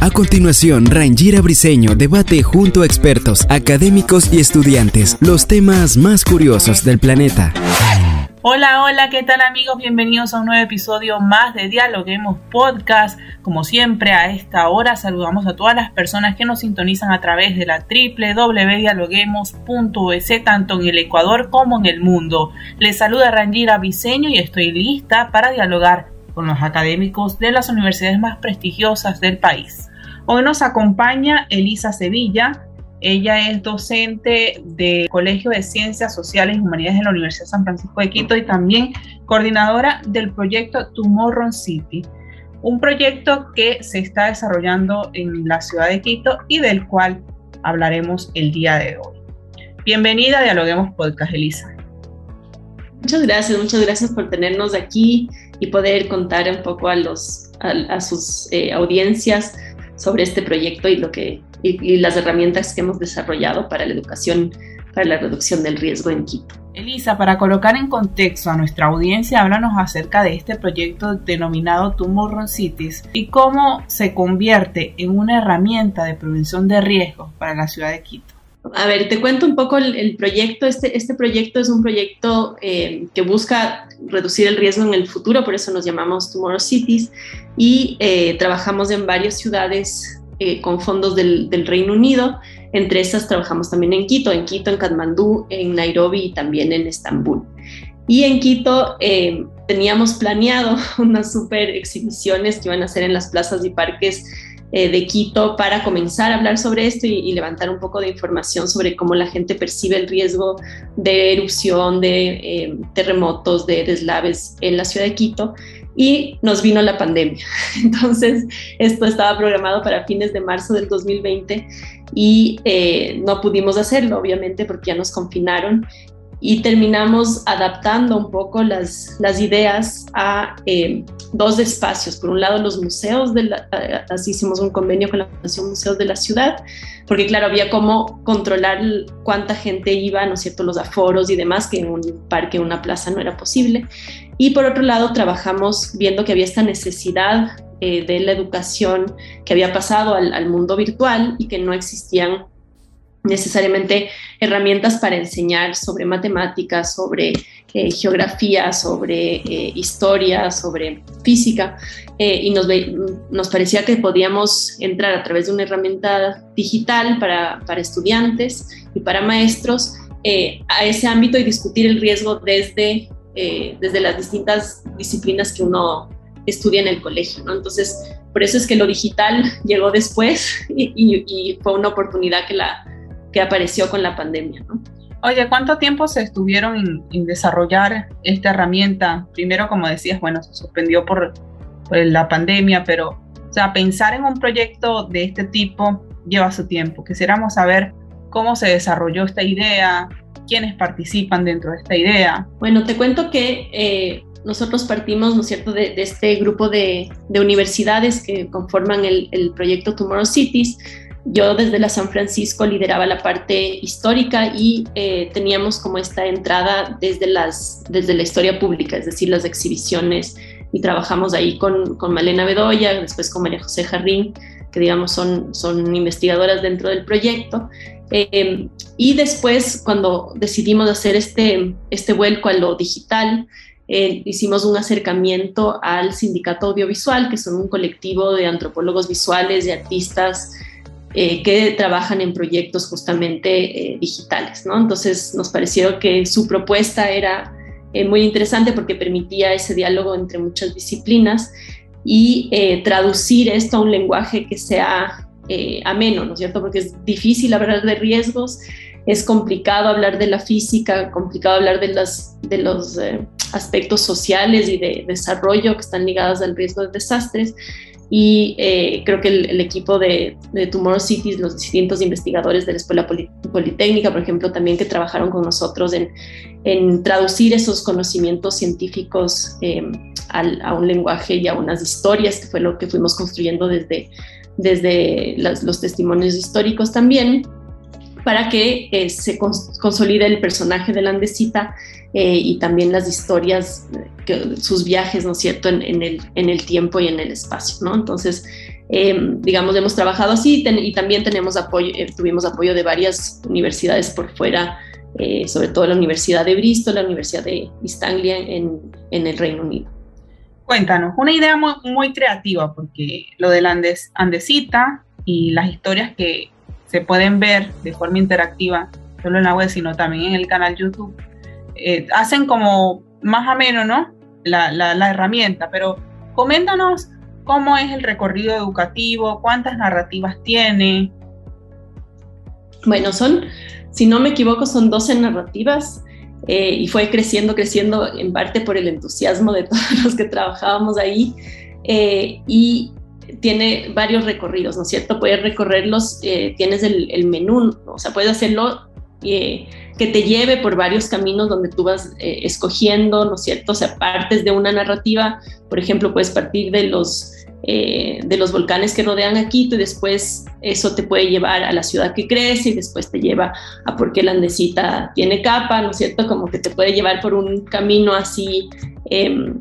A continuación, Rangira Briseño debate junto a expertos, académicos y estudiantes los temas más curiosos del planeta. Hola, hola, ¿qué tal amigos? Bienvenidos a un nuevo episodio más de Dialoguemos Podcast. Como siempre, a esta hora saludamos a todas las personas que nos sintonizan a través de la www.dialoguemos.es, tanto en el Ecuador como en el mundo. Les saluda Rangira Briseño y estoy lista para dialogar con los académicos de las universidades más prestigiosas del país. Hoy nos acompaña Elisa Sevilla. Ella es docente del Colegio de Ciencias Sociales y Humanidades de la Universidad de San Francisco de Quito y también coordinadora del proyecto Tomorrow City, un proyecto que se está desarrollando en la ciudad de Quito y del cual hablaremos el día de hoy. Bienvenida a Dialoguemos Podcast, Elisa. Muchas gracias, muchas gracias por tenernos aquí y poder contar un poco a, los, a, sus eh, audiencias sobre este proyecto y, lo que, y, las herramientas que hemos desarrollado para la educación, para la reducción del riesgo en Quito. Elisa, para colocar en contexto a nuestra audiencia, háblanos acerca de este proyecto denominado Tomorrow Cities y cómo se convierte en una herramienta de prevención de riesgos para la ciudad de Quito. A ver, te cuento un poco el, proyecto. Este, este proyecto es un proyecto eh, que busca reducir el riesgo en el futuro, por eso nos llamamos Tomorrow Cities, y eh, trabajamos en varias ciudades eh, con fondos del, Reino Unido. Entre esas trabajamos también en Quito, en Quito, en Katmandú, en Nairobi y también en Estambul. Y en Quito teníamos planeado unas super exhibiciones que iban a ser en las plazas y parques eh, de Quito para comenzar a hablar sobre esto y, levantar un poco de información sobre cómo la gente percibe el riesgo de erupción, de eh, terremotos, de deslaves en la ciudad de Quito. Y nos vino la pandemia. Entonces, esto estaba programado para fines de marzo del 2020 y eh, no pudimos hacerlo, obviamente, porque ya nos confinaron y terminamos adaptando un poco las, las ideas a eh, dos espacios. Por un lado, los museos, de eh, así hicimos un convenio con la Fundación Museos de la Ciudad, porque claro, había cómo controlar cuánta gente iba, ¿no es cierto?, los aforos y demás, que en un parque, una plaza no era posible. Y por otro lado, trabajamos viendo que había esta necesidad eh, de la educación que había pasado al mundo virtual y que no existían necesariamente herramientas para enseñar sobre matemáticas, sobre eh, geografía, sobre eh, historia, sobre física, eh, y nos, nos, parecía que podíamos entrar a través de una herramienta digital para, para estudiantes y para maestros a ese ámbito y discutir el riesgo desde, desde las distintas disciplinas que uno estudia en el colegio. Entonces, por eso es que lo digital llegó después y fue una oportunidad que la que apareció con la pandemia. ¿no? Oye, ¿cuánto tiempo se estuvieron en, desarrollar esta herramienta? Primero, como decías, bueno, se suspendió por, la pandemia, pero, o sea, pensar en un proyecto de este tipo lleva su tiempo. Quisiéramos saber cómo se desarrolló esta idea, quiénes participan dentro de esta idea. Bueno, te cuento que eh, nosotros partimos, ¿no es cierto?, de, este grupo de, universidades que conforman el, el proyecto Tomorrow Cities yo desde la San Francisco lideraba la parte histórica y eh, teníamos como esta entrada desde, la historia pública, es decir, las exhibiciones, y trabajamos ahí con, Malena Bedoya, después con María José Jarrín, que digamos son, investigadoras dentro del proyecto. Eh, y después, cuando decidimos hacer este, este vuelco a lo digital, eh, hicimos un acercamiento al Sindicato Audiovisual, que son un colectivo de antropólogos visuales, y artistas eh, que trabajan en proyectos justamente eh, digitales, ¿no? Entonces nos pareció que su propuesta era eh, muy interesante porque permitía ese diálogo entre muchas disciplinas y traducir esto a un lenguaje que sea ameno, ¿no es cierto? Porque es difícil hablar de riesgos, es complicado hablar de la física, complicado hablar de, de los aspectos sociales y de desarrollo que están ligados al riesgo de desastres. Y eh, creo que el, equipo de, de, Tomorrow Cities, los distintos investigadores de la Escuela Politécnica, por ejemplo, también que trabajaron con nosotros en, en traducir esos conocimientos científicos eh, a un lenguaje y a unas historias, que fue lo que fuimos construyendo desde, desde los testimonios históricos también, para que eh, se consolide el personaje de la Andesita eh, y también las historias, que, sus viajes, ¿no es cierto?, en, el, en el tiempo y en el espacio, ¿no? Entonces, em, digamos, hemos trabajado así y también tenemos apoyo, eh, tuvimos apoyo de varias universidades por fuera, sobre todo la Universidad de Bristol, la Universidad de East Anglia en, en el Reino Unido. Cuéntanos, una idea muy, muy creativa, porque lo de la Andes, Andesita y las historias que se pueden ver de forma interactiva, solo en la web, sino también en el canal YouTube, eh, hacen como más o menos, ¿no? La, la, herramienta, pero coméntanos cómo es el recorrido educativo, cuántas narrativas tiene. Bueno, son, si no me equivoco, son 12 narrativas eh, y fue creciendo, creciendo en parte por el entusiasmo de todos los que trabajábamos ahí eh, y tiene varios recorridos, ¿no es cierto? Puedes recorrerlos, eh, tienes el, menú, o sea, puedes hacerlo que te lleve por varios caminos donde tú vas escogiendo, ¿no es cierto? O sea, partes de una narrativa, por ejemplo, puedes partir de los eh, de los volcanes que rodean a Quito y después eso te puede llevar a la ciudad que crece y después te lleva a por qué la andesita tiene capa, ¿no es cierto? Como que te puede llevar por un camino así em,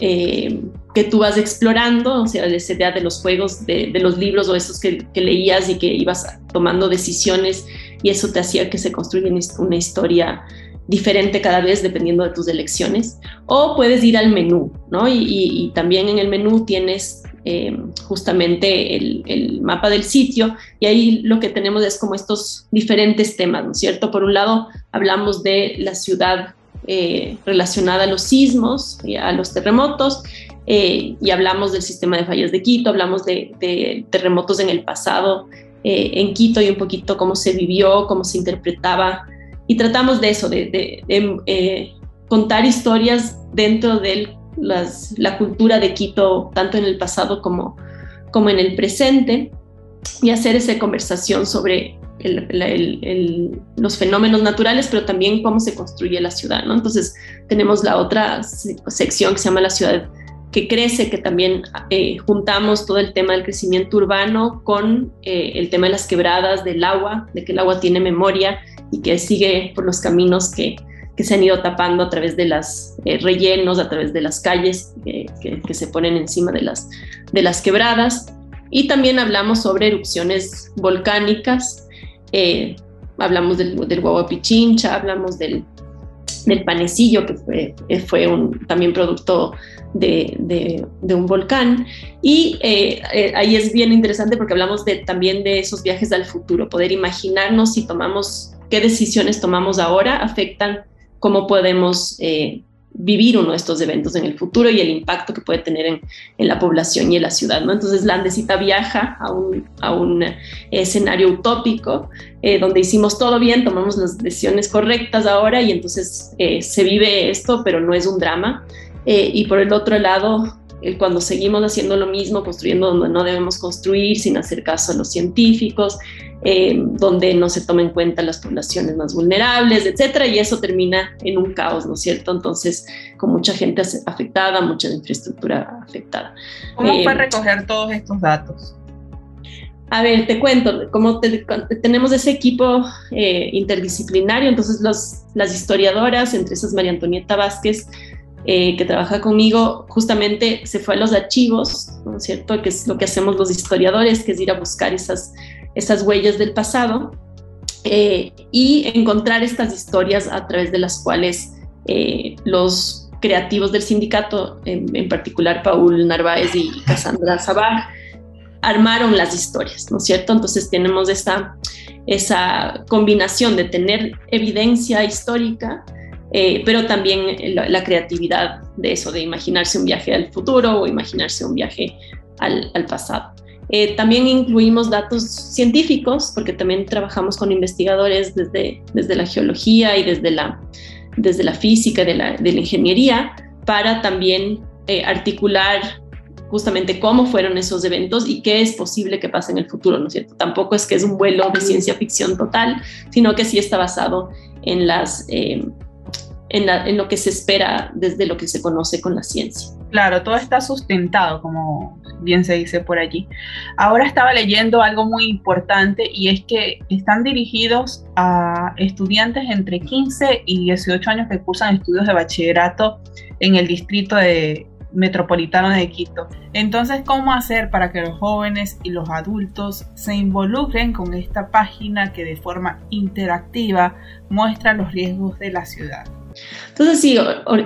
em, que tú vas explorando, o sea, esa idea de los juegos, de, los libros o esos que, leías y que ibas tomando decisiones y eso te hacía que se construya una historia diferente cada vez dependiendo de tus elecciones. O puedes ir al menú, ¿no? Y, también en el menú tienes eh, justamente el, mapa del sitio y ahí lo que tenemos es como estos diferentes temas, ¿no es cierto? Por un lado, hablamos de la ciudad eh, relacionada a los sismos, y a los terremotos, eh, y hablamos del sistema de fallas de Quito, hablamos de, de terremotos en el pasado en Quito y un poquito cómo se vivió, cómo se interpretaba y tratamos de eso, de, eh, contar historias dentro de la cultura de Quito, tanto en el pasado como, como en el presente, y hacer esa conversación sobre los fenómenos naturales, pero también cómo se construye la ciudad. ¿no? Entonces tenemos la otra sección que se llama la ciudad que crece, que también eh, juntamos todo el tema del crecimiento urbano con eh, el tema de las quebradas, del agua, de que el agua tiene memoria y que sigue por los caminos que, que se han ido tapando a través de los eh, rellenos, a través de las calles que, que, se ponen encima de las, de las quebradas. Y también hablamos sobre erupciones volcánicas, hablamos del, del Pichincha, hablamos del, del panecillo, que fue, fue un, también producto de, un volcán. Y eh, eh, ahí es bien interesante porque hablamos de, también de esos viajes al futuro, poder imaginarnos si tomamos, qué decisiones tomamos ahora afectan cómo podemos eh, vivir uno de estos eventos en el futuro y el impacto que puede tener en, la población y en la ciudad. ¿no? Entonces la viaja a un, a un escenario utópico donde hicimos todo bien, tomamos las decisiones correctas ahora y entonces se vive esto, pero no es un drama. Eh, y por el otro lado, cuando seguimos haciendo lo mismo, construyendo donde no debemos construir, sin hacer caso a los científicos, eh, donde no se tomen en cuenta las poblaciones más vulnerables, etcétera, y eso termina en un caos, ¿no es cierto? Entonces, con mucha gente afectada, mucha infraestructura afectada. ¿Cómo fue eh, recoger todos estos datos? A ver, te cuento, como tenemos ese equipo interdisciplinario, entonces los, las historiadoras, entre esas María Antonieta Vázquez, eh, que trabaja conmigo, justamente se fue a los archivos, ¿no es cierto? Que es lo que hacemos los historiadores, que es ir a buscar esas, esas huellas del pasado eh, y encontrar estas historias a través de las cuales eh, los creativos del sindicato, en, particular Paul Narváez y Cassandra Sabag, armaron las historias, ¿no es cierto? Entonces tenemos esta, esa combinación de tener evidencia histórica, eh, pero también la, creatividad de eso, de imaginarse un viaje al futuro o imaginarse un viaje al, pasado. Eh, también incluimos datos científicos, porque también trabajamos con investigadores desde, desde la geología y desde la, desde la física, de la, de la ingeniería, para también eh, articular justamente cómo fueron esos eventos y qué es posible que pase en el futuro, ¿no es cierto? Tampoco es que es un vuelo de ciencia ficción total, sino que sí está basado en las... Eh, en, lo que se espera desde lo que se conoce con la ciencia. Claro, todo está sustentado, como bien se dice por allí. Ahora estaba leyendo algo muy importante y es que están dirigidos a estudiantes entre 15 y 18 años que cursan estudios de bachillerato en el distrito de metropolitano de Quito. Entonces, ¿cómo hacer para que los jóvenes y los adultos se involucren con esta página que de forma interactiva muestra los riesgos de la ciudad? Entonces, sí,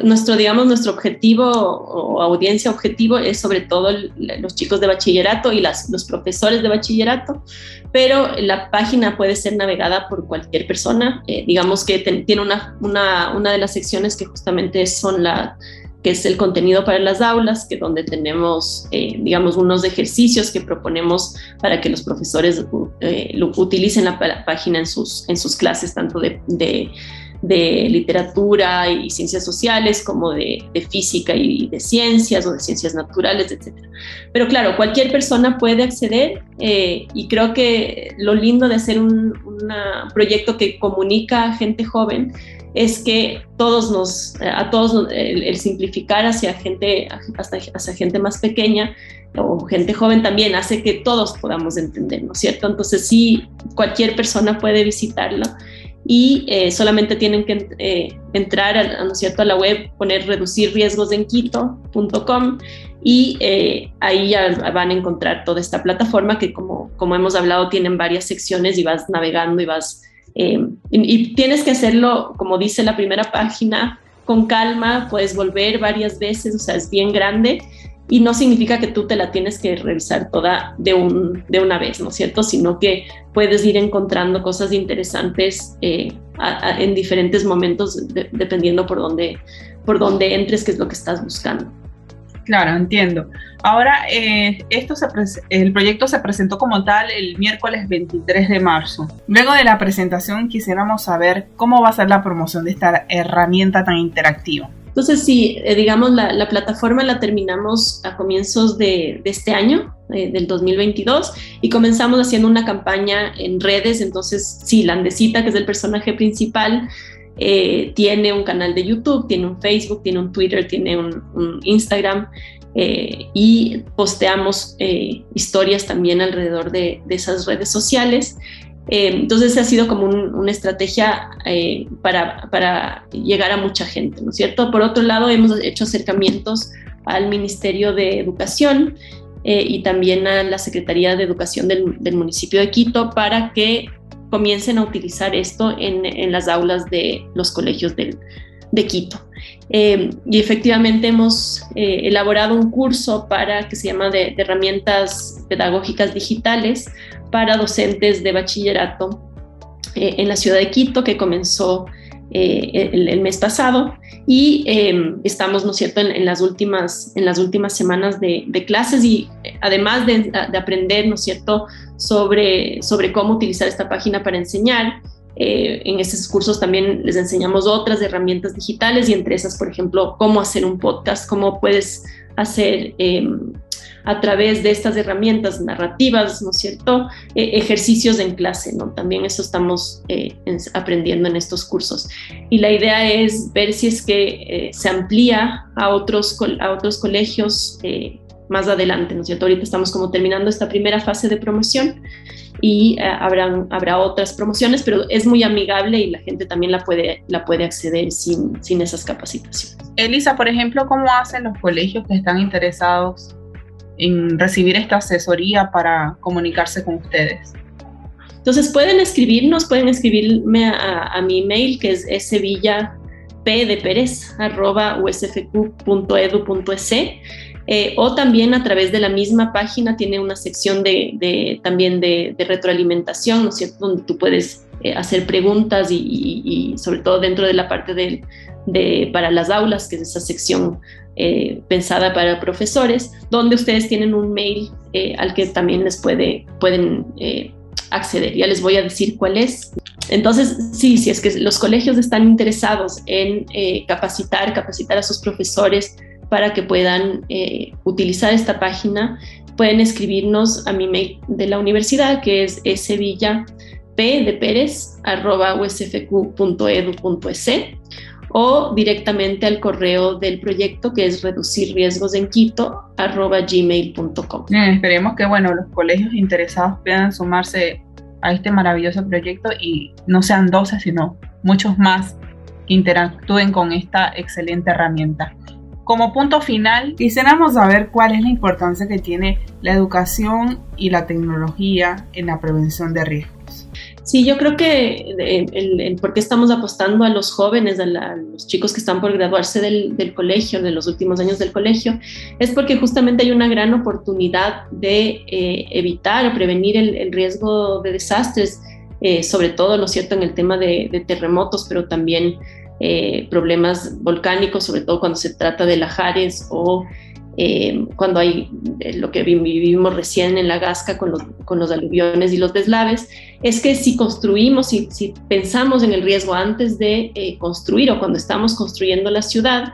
nuestro, digamos, nuestro objetivo o audiencia objetivo es sobre todo los chicos de bachillerato y los profesores de bachillerato, pero la página puede ser navegada por cualquier persona. Eh, digamos que tiene una, una, una de las secciones que justamente son la que es el contenido para las aulas, que donde tenemos, eh, digamos, unos ejercicios que proponemos para que los profesores eh, utilicen la página en sus, en sus clases, tanto de de literatura y ciencias sociales, como de, física y de ciencias o de ciencias naturales, etc. Pero claro, cualquier persona puede acceder eh, y creo que lo lindo de hacer un proyecto que comunica a gente joven es que todos nos, a todos el, simplificar hacia gente, hasta, hacia gente más pequeña o gente joven también hace que todos podamos entender, ¿no es cierto? Entonces sí, cualquier persona puede visitarlo y eh, solamente tienen que eh, entrar a, ¿no cierto? a la web, poner reducir riesgos en Quito.com y eh, ahí ya van a encontrar toda esta plataforma que como, como hemos hablado tienen varias secciones y vas navegando y vas... Y, y tienes que hacerlo, como dice la primera página, con calma, puedes volver varias veces, o sea, es bien grande y no significa que tú te la tienes que revisar toda de, un, de una vez, ¿no es cierto? Sino que puedes ir encontrando cosas interesantes eh, en diferentes momentos dependiendo por dónde, por dónde entres, qué es lo que estás buscando. Claro, entiendo. Ahora, eh, esto se el proyecto se presentó como tal el miércoles 23 de marzo. Luego de la presentación quisiéramos saber cómo va a ser la promoción de esta herramienta tan interactiva. Entonces, sí, eh, digamos, la, plataforma la terminamos a comienzos de, este año, eh, del 2022, y comenzamos haciendo una campaña en redes. Entonces, sí, Landecita, que es el personaje principal, eh, tiene un canal de YouTube, tiene un Facebook, tiene un Twitter, tiene un, Instagram. y posteamos historias también alrededor de, de esas redes sociales. Eh, entonces ha sido como una estrategia eh, para, llegar a mucha gente, ¿no es cierto? Por otro lado, hemos hecho acercamientos al Ministerio de Educación eh, y también a la Secretaría de Educación del, municipio de Quito para que comiencen a utilizar esto en, las aulas de los colegios de Quito. y efectivamente hemos elaborado un curso para que se llama de herramientas pedagógicas digitales para docentes de bachillerato eh, en la ciudad de Quito, que comenzó eh, el, mes pasado y em, estamos, ¿no es cierto?, en, las, últimas, en las últimas semanas de, clases y eh, además de, aprender, ¿no es cierto?, sobre, sobre cómo utilizar esta página para enseñar. en estos cursos también les enseñamos otras herramientas digitales y entre esas, por ejemplo, cómo hacer un podcast, cómo puedes hacer em, a través de estas herramientas narrativas, ¿no es cierto? Eh, ejercicios en clase, ¿no? También eso estamos eh, aprendiendo en estos cursos. Y la idea es ver si es que eh, se amplía a otros, a otros colegios más adelante, ¿no es cierto? Ahorita estamos como terminando esta primera fase de promoción y habrán, habrá otras promociones, pero es muy amigable y la gente también la puede, la puede acceder sin, sin esas capacitaciones. Elisa, por ejemplo, ¿cómo hacen los colegios que están interesados en recibir esta asesoría para comunicarse con ustedes? Entonces pueden escribirnos, pueden escribirme a, mi email que es sevilla de Pérez usfq.edu.es eh, o también a través de la misma página tiene una sección de, también de, retroalimentación, ¿no es cierto? Donde tú puedes eh, hacer preguntas y, sobre todo dentro de la parte de, para las aulas, que es esa sección eh, pensada para profesores, donde ustedes tienen un mail eh, al que también les puede, pueden eh, acceder. Ya les voy a decir cuál es. entonces, sí, si es que los colegios están interesados en capacitar, capacitar a sus profesores para que puedan utilizar esta página, pueden escribirnos a mi mail de la universidad, que es svilla p de pérez arroba o directamente al correo del proyecto que es reducir riesgos en Quito gmail.com. esperemos que bueno, los colegios interesados puedan sumarse a este maravilloso proyecto y no sean 12, sino muchos más que interactúen con esta excelente herramienta. Como punto final, quisiéramos saber cuál es la importancia que tiene la educación y la tecnología en la prevención de riesgos. Sí, yo creo que el, por qué estamos apostando a los jóvenes, a, los chicos que están por graduarse del, colegio, de los últimos años del colegio, es porque justamente hay una gran oportunidad de eh, evitar o prevenir el, riesgo de desastres, eh, sobre todo, ¿no es cierto?, en el tema de, terremotos, pero también eh, problemas volcánicos, sobre todo cuando se trata de lajares o eh, cuando hay eh, lo que vivimos recién en la Gasca con los, con los aluviones y los deslaves, es que si construimos, si, si pensamos en el riesgo antes de eh, construir o cuando estamos construyendo la ciudad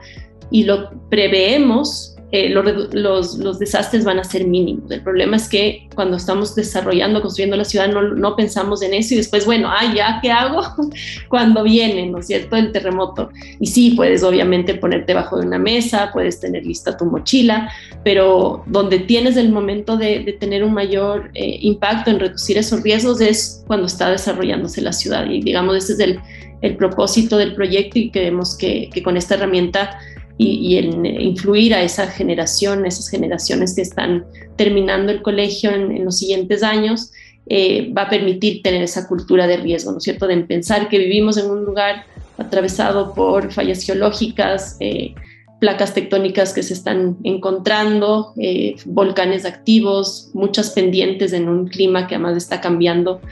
y lo preveemos, eh, los, los, desastres van a ser mínimos. El problema es que cuando estamos desarrollando, construyendo la ciudad, no, no pensamos en eso y después, bueno, ah, ya, ¿qué hago cuando viene, ¿no es cierto?, el terremoto. Y sí, puedes obviamente ponerte bajo de una mesa, puedes tener lista tu mochila, pero donde tienes el momento de, de tener un mayor eh, impacto en reducir esos riesgos es cuando está desarrollándose la ciudad. Y digamos, ese es el, el propósito del proyecto y creemos que, que con esta herramienta y, en influir a esa generación, esas generaciones que están terminando el colegio en, los siguientes años, eh, va a permitir tener esa cultura de riesgo, ¿no es cierto? De pensar que vivimos en un lugar atravesado por fallas geológicas, eh, placas tectónicas que se están encontrando, eh, volcanes activos, muchas pendientes en un clima que además está cambiando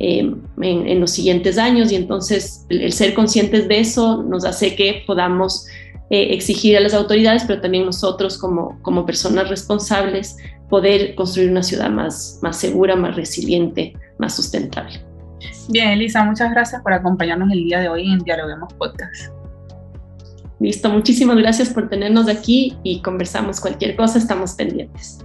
en, en, los siguientes años y entonces el, el, ser conscientes de eso nos hace que podamos eh, exigir a las autoridades, pero también nosotros como, como personas responsables poder construir una ciudad más, más segura, más resiliente, más sustentable. Bien, Elisa, muchas gracias por acompañarnos el día de hoy en Dialoguemos Podcast. Listo, muchísimas gracias por tenernos aquí y conversamos cualquier cosa, estamos pendientes.